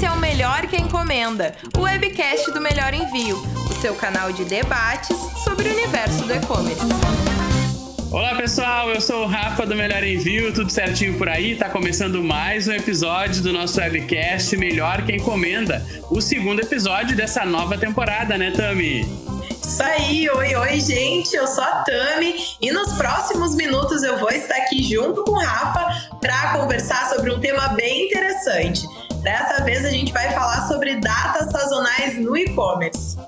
Esse é o Melhor que Encomenda, o webcast do Melhor Envio, o seu canal de debates sobre o universo do e-commerce. Olá pessoal, eu sou o Rafa do Melhor Envio, tudo certinho por aí? Tá começando mais um episódio do nosso webcast Melhor que Encomenda, o segundo episódio dessa nova temporada, né, Tami? Isso aí, oi, oi, gente. Eu sou a Tami e nos próximos minutos eu vou estar aqui junto com o Rafa para conversar sobre um tema bem interessante. Dessa vez a gente vai falar sobre datas sazonais no e-commerce.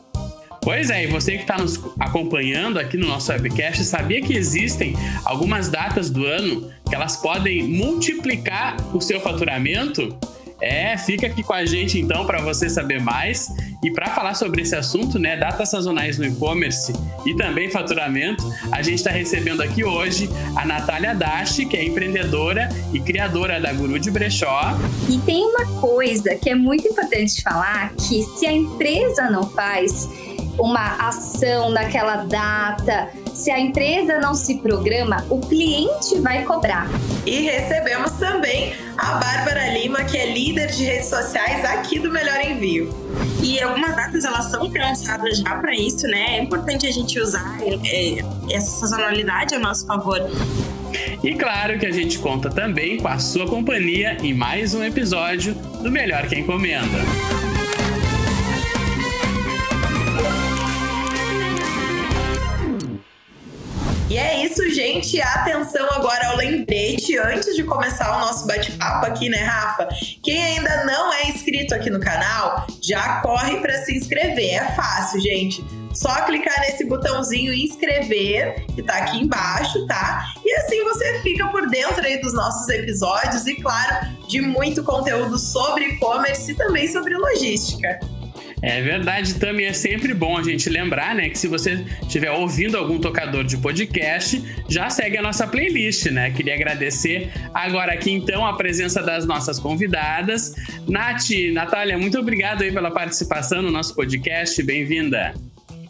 Pois é, e você que está nos acompanhando aqui no nosso webcast, sabia que existem algumas datas do ano que elas podem multiplicar o seu faturamento? É, fica aqui com a gente então para você saber mais. E para falar sobre esse assunto, né, datas sazonais no e-commerce e também faturamento, a gente está recebendo aqui hoje a Natália Dashi, que é empreendedora e criadora da Guru de Brechó. E tem uma coisa que é muito importante falar, que se a empresa não faz uma ação naquela data, se a empresa não se programa, o cliente vai cobrar. E recebemos também a Bárbara Lima, que é líder de redes sociais aqui do Melhor Envio. E algumas datas elas são pensadas já para isso, né? É importante a gente usar é, essa sazonalidade a nosso favor. E claro que a gente conta também com a sua companhia em mais um episódio do Melhor que Encomenda. Atenção agora ao lembrete antes de começar o nosso bate-papo aqui, né, Rafa? Quem ainda não é inscrito aqui no canal, já corre para se inscrever. É fácil, gente. Só clicar nesse botãozinho inscrever, que tá aqui embaixo, tá? E assim você fica por dentro aí dos nossos episódios e, claro, de muito conteúdo sobre e-commerce e também sobre logística. É verdade, também é sempre bom a gente lembrar, né, que se você estiver ouvindo algum tocador de podcast, já segue a nossa playlist, né? Queria agradecer agora aqui então a presença das nossas convidadas. Nath, Natália, muito obrigado aí pela participação no nosso podcast, bem-vinda.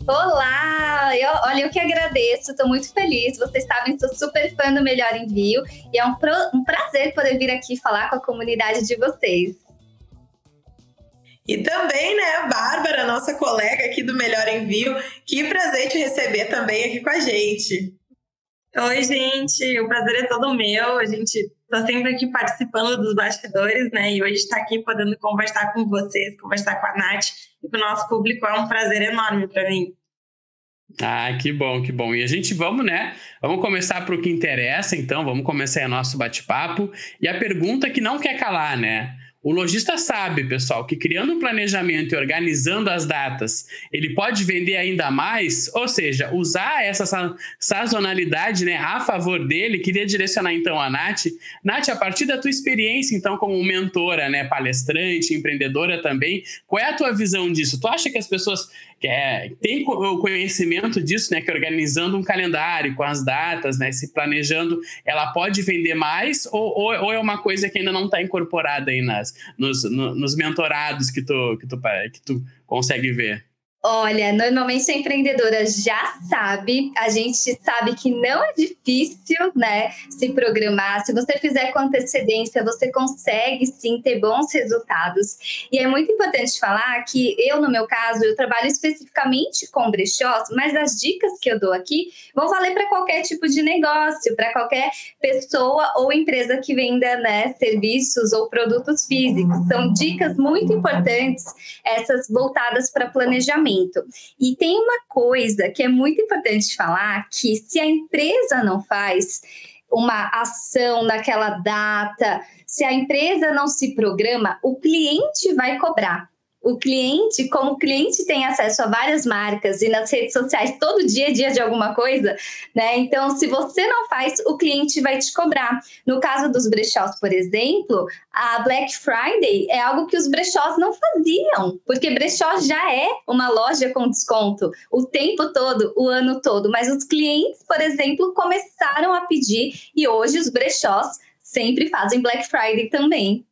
Olá! Eu, olha, eu que agradeço, estou muito feliz. Vocês sabem, sou super fã do Melhor Envio e é um, pro, um prazer poder vir aqui falar com a comunidade de vocês. E também, né, a Bárbara, nossa colega aqui do Melhor Envio. Que prazer te receber também aqui com a gente. Oi, gente, o prazer é todo meu. A gente está sempre aqui participando dos bastidores, né? E hoje está aqui podendo conversar com vocês, conversar com a Nath e com o nosso público é um prazer enorme para mim. Ah, que bom, que bom. E a gente vamos, né? Vamos começar para o que interessa, então, vamos começar o nosso bate-papo. E a pergunta que não quer calar, né? O lojista sabe, pessoal, que criando um planejamento e organizando as datas, ele pode vender ainda mais, ou seja, usar essa sazonalidade né, a favor dele. Queria direcionar então a Nath. Nath, a partir da tua experiência, então, como mentora, né, palestrante, empreendedora também, qual é a tua visão disso? Tu acha que as pessoas é, tem o conhecimento disso, né? Que organizando um calendário com as datas, né? Se planejando, ela pode vender mais ou, ou, ou é uma coisa que ainda não está incorporada aí nas, nos, no, nos mentorados que tu, que, tu, que tu consegue ver? Olha, normalmente a empreendedora já sabe, a gente sabe que não é difícil, né, se programar. Se você fizer com antecedência, você consegue sim ter bons resultados. E é muito importante falar que eu, no meu caso, eu trabalho especificamente com brechós, mas as dicas que eu dou aqui vão valer para qualquer tipo de negócio, para qualquer pessoa ou empresa que venda, né, serviços ou produtos físicos. São dicas muito importantes, essas voltadas para planejamento. E tem uma coisa que é muito importante falar, que se a empresa não faz uma ação naquela data, se a empresa não se programa, o cliente vai cobrar o cliente, como o cliente tem acesso a várias marcas e nas redes sociais todo dia é dia de alguma coisa, né? Então, se você não faz, o cliente vai te cobrar. No caso dos brechós, por exemplo, a Black Friday é algo que os brechós não faziam, porque brechó já é uma loja com desconto o tempo todo, o ano todo, mas os clientes, por exemplo, começaram a pedir e hoje os brechós sempre fazem Black Friday também.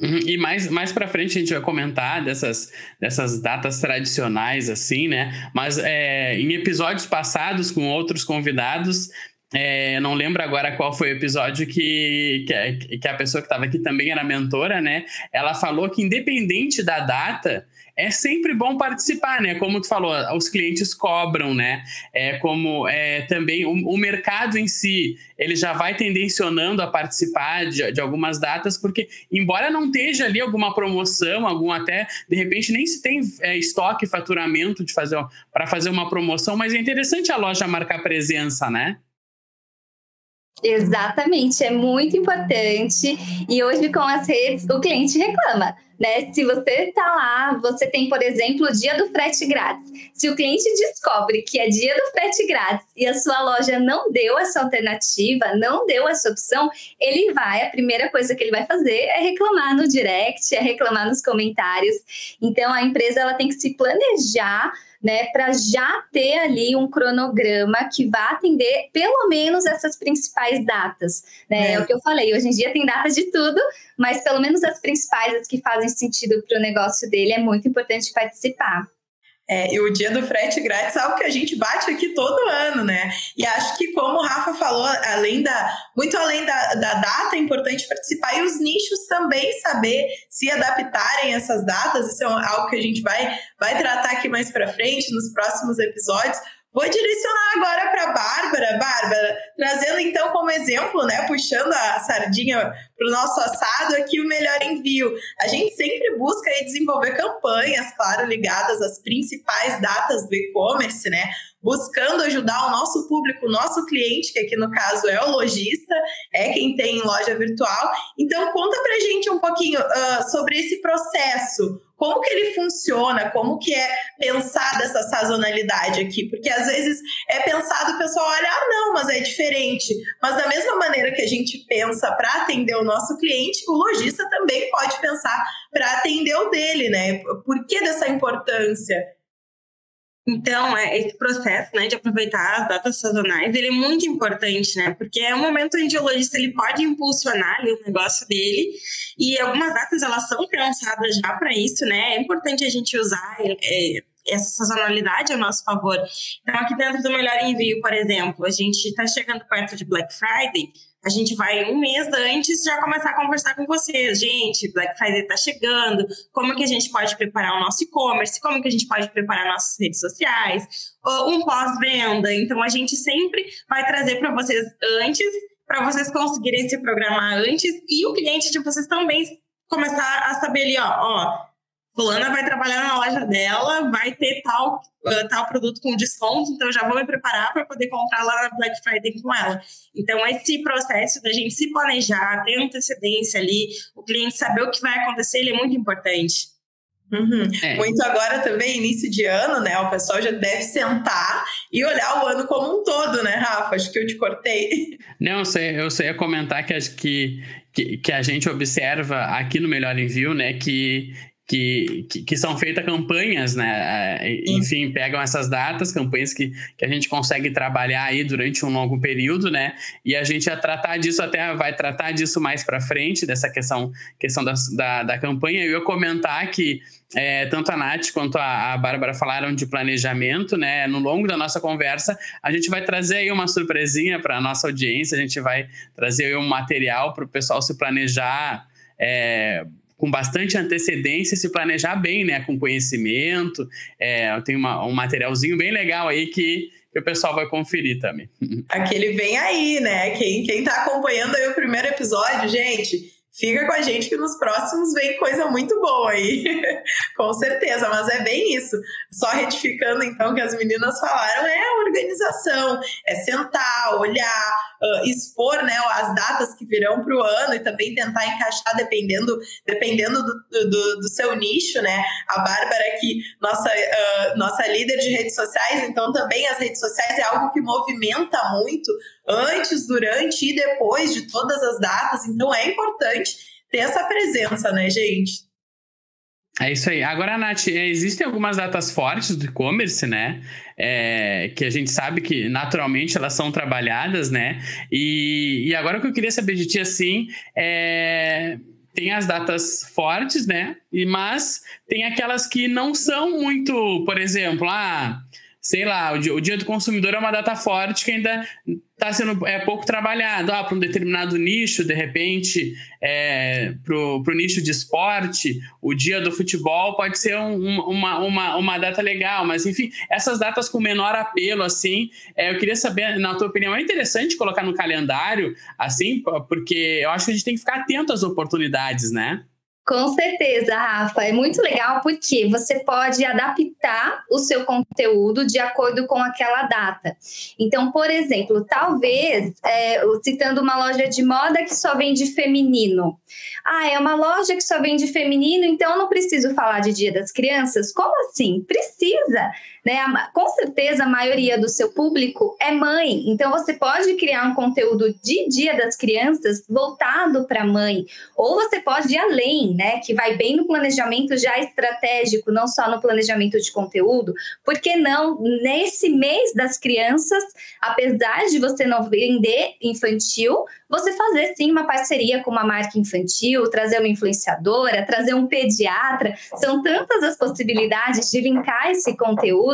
Uhum, e mais, mais para frente a gente vai comentar dessas, dessas datas tradicionais, assim, né? Mas é, em episódios passados, com outros convidados, é, não lembro agora qual foi o episódio que, que, que a pessoa que estava aqui também era mentora, né? Ela falou que independente da data, é sempre bom participar, né? Como tu falou, os clientes cobram, né? É como é, também o, o mercado em si, ele já vai tendencionando a participar de, de, algumas datas, porque embora não esteja ali alguma promoção, algum até, de repente nem se tem é, estoque, faturamento de fazer para fazer uma promoção, mas é interessante a loja marcar presença, né? Exatamente, é muito importante. E hoje com as redes, o cliente reclama. Né? Se você está lá, você tem, por exemplo, o dia do frete grátis. Se o cliente descobre que é dia do frete grátis e a sua loja não deu essa alternativa, não deu essa opção, ele vai, a primeira coisa que ele vai fazer é reclamar no direct, é reclamar nos comentários. Então a empresa ela tem que se planejar né, para já ter ali um cronograma que vá atender pelo menos essas principais datas, né? É. é o que eu falei, hoje em dia tem data de tudo, mas pelo menos as principais, as que fazem sentido para o negócio dele, é muito importante participar. É, e o dia do frete grátis é algo que a gente bate aqui todo ano, né? E acho que, como o Rafa falou, além da, muito além da, da data, é importante participar e os nichos também saber se adaptarem a essas datas. Isso é algo que a gente vai, vai tratar aqui mais para frente, nos próximos episódios Vou direcionar agora para Bárbara. Bárbara, trazendo então como exemplo, né, puxando a sardinha para o nosso assado aqui, o melhor envio. A gente sempre busca aí, desenvolver campanhas, claro, ligadas às principais datas do e-commerce, né? buscando ajudar o nosso público, o nosso cliente, que aqui no caso é o lojista, é quem tem loja virtual. Então, conta pra gente um pouquinho uh, sobre esse processo como que ele funciona, como que é pensada essa sazonalidade aqui, porque às vezes é pensado o pessoal olha, ah, não, mas é diferente. Mas da mesma maneira que a gente pensa para atender o nosso cliente, o lojista também pode pensar para atender o dele, né? Por que dessa importância? Então, é, esse processo né, de aproveitar as datas sazonais, ele é muito importante, né? Porque é um momento onde o lojista ele pode impulsionar ali, o negócio dele e algumas datas elas são pensadas já para isso, né? É importante a gente usar é, essa sazonalidade a nosso favor. Então, aqui dentro do Melhor Envio, por exemplo, a gente está chegando perto de Black Friday, a gente vai um mês antes já começar a conversar com vocês. Gente, Black Friday está chegando, como que a gente pode preparar o nosso e-commerce, como que a gente pode preparar nossas redes sociais, um pós-venda. Então, a gente sempre vai trazer para vocês antes, para vocês conseguirem se programar antes e o cliente de vocês também começar a saber ali, ó, ó fulana vai trabalhar na loja dela, vai ter tal, uh, tal produto com desconto, então já vou me preparar para poder comprar lá na Black Friday com ela. Então, esse processo da gente se planejar, ter antecedência ali, o cliente saber o que vai acontecer, ele é muito importante. Uhum. É. Muito agora também, início de ano, né? O pessoal já deve sentar e olhar o ano como um todo, né, Rafa? Acho que eu te cortei. Não, eu sei, eu sei comentar que, que, que, que a gente observa aqui no Melhor Envio, né? Que que, que, que, são feitas campanhas, né? É, enfim, pegam essas datas, campanhas que, que a gente consegue trabalhar aí durante um longo período, né? E a gente vai tratar disso até vai tratar disso mais para frente, dessa questão, questão da, da, da campanha. Eu ia comentar que é, tanto a Nath quanto a, a Bárbara falaram de planejamento, né? No longo da nossa conversa, a gente vai trazer aí uma surpresinha para a nossa audiência, a gente vai trazer um material para o pessoal se planejar. É, com bastante antecedência se planejar bem, né? Com conhecimento. É, tem uma, um materialzinho bem legal aí que, que o pessoal vai conferir também. Aquele vem aí, né? Quem, quem tá acompanhando aí o primeiro episódio, gente, fica com a gente que nos próximos vem coisa muito boa aí. com certeza, mas é bem isso. Só retificando então que as meninas falaram, é organização, é sentar, olhar, uh, expor né, as datas que virão para o ano e também tentar encaixar dependendo, dependendo do, do, do seu nicho, né? A Bárbara aqui, nossa, uh, nossa líder de redes sociais, então também as redes sociais é algo que movimenta muito antes, durante e depois de todas as datas, então é importante ter essa presença, né, gente? É isso aí. Agora, Nath, é, existem algumas datas fortes do e-commerce, né? É, que a gente sabe que naturalmente elas são trabalhadas, né? E, e agora o que eu queria saber de ti, assim, é, tem as datas fortes, né? E, mas tem aquelas que não são muito, por exemplo, ah, sei lá, o dia, o dia, do consumidor é uma data forte que ainda está sendo é, pouco trabalhado. Ah, para um determinado nicho, de repente, é, para o nicho de esporte, o dia do futebol pode ser um, uma, uma, uma data legal, mas enfim, essas datas com menor apelo, assim, é, eu queria saber, na tua opinião, é interessante colocar no calendário, assim, porque eu acho que a gente tem que ficar atento às oportunidades, né? Com certeza, Rafa. É muito legal porque você pode adaptar o seu conteúdo de acordo com aquela data. Então, por exemplo, talvez, é, citando uma loja de moda que só vende feminino. Ah, é uma loja que só vende feminino, então não preciso falar de Dia das Crianças? Como assim? Precisa! Né? Com certeza, a maioria do seu público é mãe, então você pode criar um conteúdo de Dia das Crianças voltado para mãe, ou você pode ir além, né? Que vai bem no planejamento já estratégico, não só no planejamento de conteúdo. Por que não, nesse mês das crianças, apesar de você não vender infantil, você fazer sim uma parceria com uma marca infantil, trazer uma influenciadora, trazer um pediatra. São tantas as possibilidades de linkar esse conteúdo.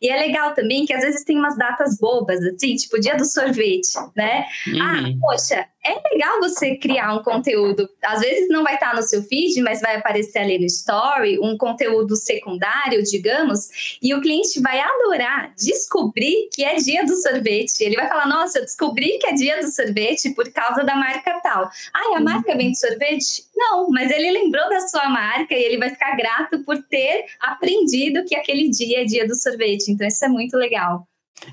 E é legal também que às vezes tem umas datas bobas, assim, tipo o dia do sorvete, né? Ah, uhum. Ah, poxa, é legal você criar um conteúdo. Às vezes não vai estar no seu feed, mas vai aparecer ali no story, um conteúdo secundário, digamos, e o cliente vai adorar descobrir que é dia do sorvete. Ele vai falar: Nossa, eu descobri que é dia do sorvete por causa da marca tal. Ah, a marca vende sorvete? Não, mas ele lembrou da sua marca e ele vai ficar grato por ter aprendido que aquele dia é dia do sorvete. Então, isso é muito legal.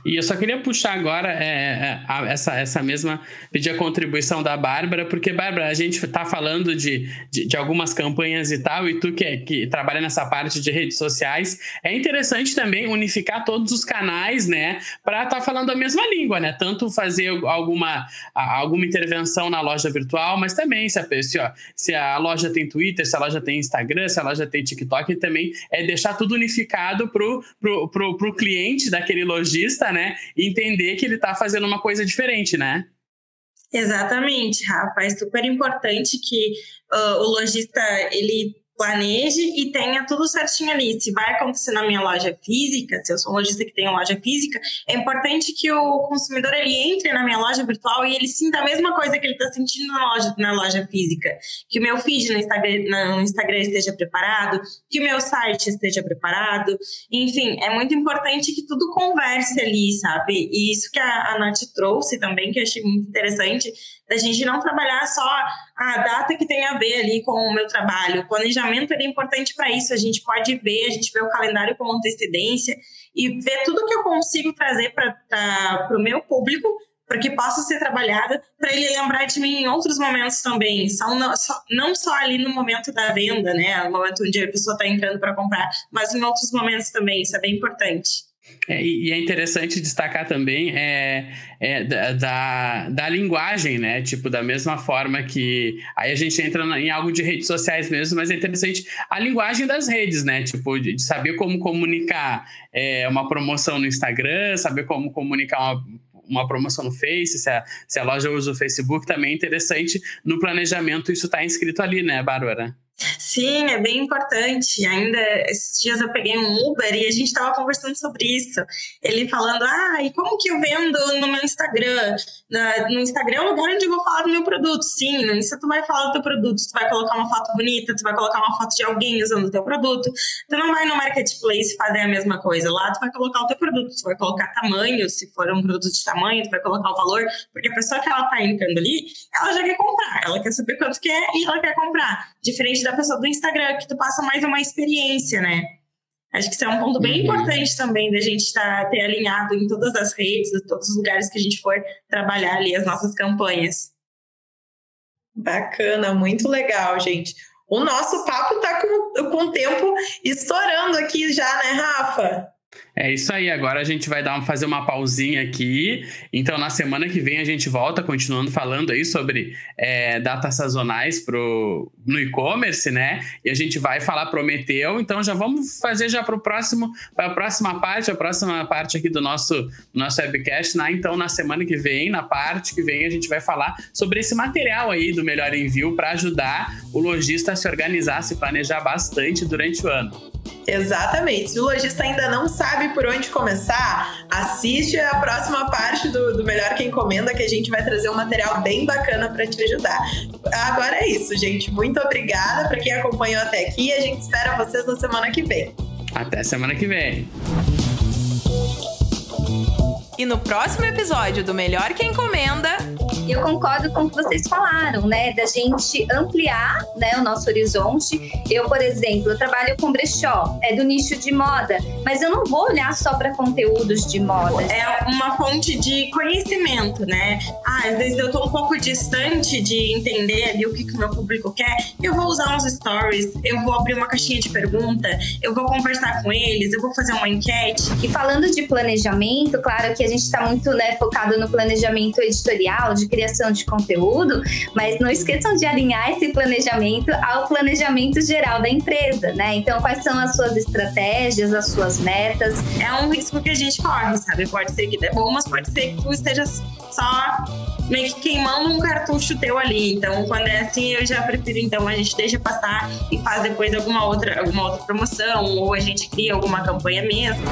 E eu só queria puxar agora é, é, a, essa, essa mesma, pedir a contribuição da Bárbara, porque, Bárbara, a gente está falando de, de, de, algumas campanhas e tal, e tu que, que trabalha nessa parte de redes sociais, é interessante também unificar todos os canais, né, para estar tá falando a mesma língua, né, tanto fazer alguma, alguma intervenção na loja virtual, mas também se a, se, ó, se a loja tem Twitter, se a loja tem Instagram, se a loja tem TikTok, também é deixar tudo unificado pro, pro, pro, pro cliente daquele lojista né? entender que ele está fazendo uma coisa diferente, né? Exatamente, Rafa. É super importante que uh, o lojista ele planeje e tenha tudo certinho ali. Se vai acontecer na minha loja física, se eu sou um lojista que tem loja física, é importante que o consumidor ele entre na minha loja virtual e ele sinta a mesma coisa que ele está sentindo na loja, na loja física. Que o meu feed no Instagram, no Instagram esteja preparado, que o meu site esteja preparado. Enfim, é muito importante que tudo converse ali, sabe? E isso que a, a Nath trouxe também, que eu achei muito interessante, da gente não trabalhar só a data que tem a ver ali com o meu trabalho. O planejamento é importante para isso. A gente pode ver, a gente vê o calendário com antecedência e ver tudo que eu consigo trazer para o meu público para que possa ser trabalhada, para ele lembrar de mim em outros momentos também, só, não, só, não só ali no momento da venda, né, no momento onde a pessoa está entrando para comprar, mas em outros momentos também, isso é bem importante. É, e é interessante destacar também é, é da, da, da, linguagem, né? Tipo, da mesma forma que. Aí a gente entra em algo de redes sociais mesmo, mas é interessante a linguagem das redes, né? Tipo, de, de saber como comunicar é, uma promoção no Instagram, saber como comunicar uma, uma promoção no Face, se a, se a loja usa o Facebook, também é interessante. No planejamento, isso está inscrito ali, né, Bárbara? Sim, é bem importante. Ainda esses dias eu peguei um Uber e a gente estava conversando sobre isso. Ele falando, ah, e como que eu vendo no meu Instagram? no Instagram é o lugar onde eu vou falar do meu produto. Sim, no Insta tu vai falar do teu produto, tu vai colocar uma foto bonita, tu vai colocar uma foto de alguém usando o teu produto. Tu não vai no Marketplace fazer a mesma coisa. Lá tu vai colocar o teu produto, tu vai colocar tamanho, se for um produto de tamanho, tu vai colocar o valor, porque a pessoa que ela tá entrando ali, ela já quer comprar, ela quer saber quanto quer e ela quer comprar. Diferente da pessoa do Instagram, que tu passa mais uma experiência, né? Acho que isso é um ponto bem uhum. importante também da gente estar tá, ter alinhado em todas as redes, em todos os lugares que a gente for trabalhar ali as nossas campanhas. Bacana, muito legal, gente. O nosso papo tá com, com o tempo estourando aqui já, né, Rafa? É isso aí, agora a gente vai dar fazer uma pausinha aqui. Então, na semana que vem, a gente volta, continuando falando aí sobre é, datas sazonais pro, no e-commerce, né? E a gente vai falar Prometeu. Então, já vamos fazer já para próximo, para a próxima parte, a próxima parte aqui do nosso, nosso webcast. Né? Então, na semana que vem, na parte que vem, a gente vai falar sobre esse material aí do Melhor Envio para ajudar o lojista a se organizar, se planejar bastante durante o ano. Exatamente. Se o lojista ainda não sabe por onde começar, assiste a próxima parte do, do Melhor Que Encomenda, que a gente vai trazer um material bem bacana para te ajudar. Agora é isso, gente. Muito obrigada para quem acompanhou até aqui. A gente espera vocês na semana que vem. Até semana que vem. E no próximo episódio do Melhor Que Encomenda. Eu concordo com o que vocês falaram, né? Da gente ampliar né, o nosso horizonte. Eu, por exemplo, eu trabalho com brechó, é do nicho de moda, mas eu não vou olhar só para conteúdos de moda. É uma fonte de conhecimento, né? Ah, às vezes eu tô um pouco distante de entender ali o que, que o meu público quer. Eu vou usar uns stories, eu vou abrir uma caixinha de pergunta, eu vou conversar com eles, eu vou fazer uma enquete. E falando de planejamento, claro que a gente está muito né, focado no planejamento editorial, de criação de conteúdo, mas não esqueçam de alinhar esse planejamento ao planejamento geral da empresa, né? Então, quais são as suas estratégias, as suas metas? É um risco que a gente corre, sabe? Pode ser que dê bom, mas pode ser que tu esteja só meio que queimando um cartucho teu ali. Então, quando é assim, eu já prefiro então a gente deixa passar e faz depois alguma outra, alguma outra promoção ou a gente cria alguma campanha mesmo.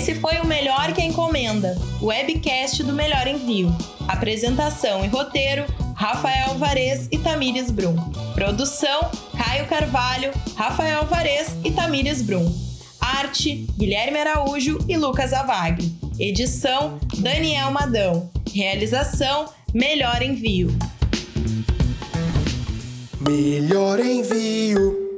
Esse foi o Melhor que Encomenda, o webcast do Melhor Envio. Apresentação e roteiro: Rafael Varez e Tamires Brum. Produção: Caio Carvalho, Rafael Varez e Tamires Brum. Arte: Guilherme Araújo e Lucas Avagre. Edição: Daniel Madão. Realização: Melhor Envio. Melhor Envio.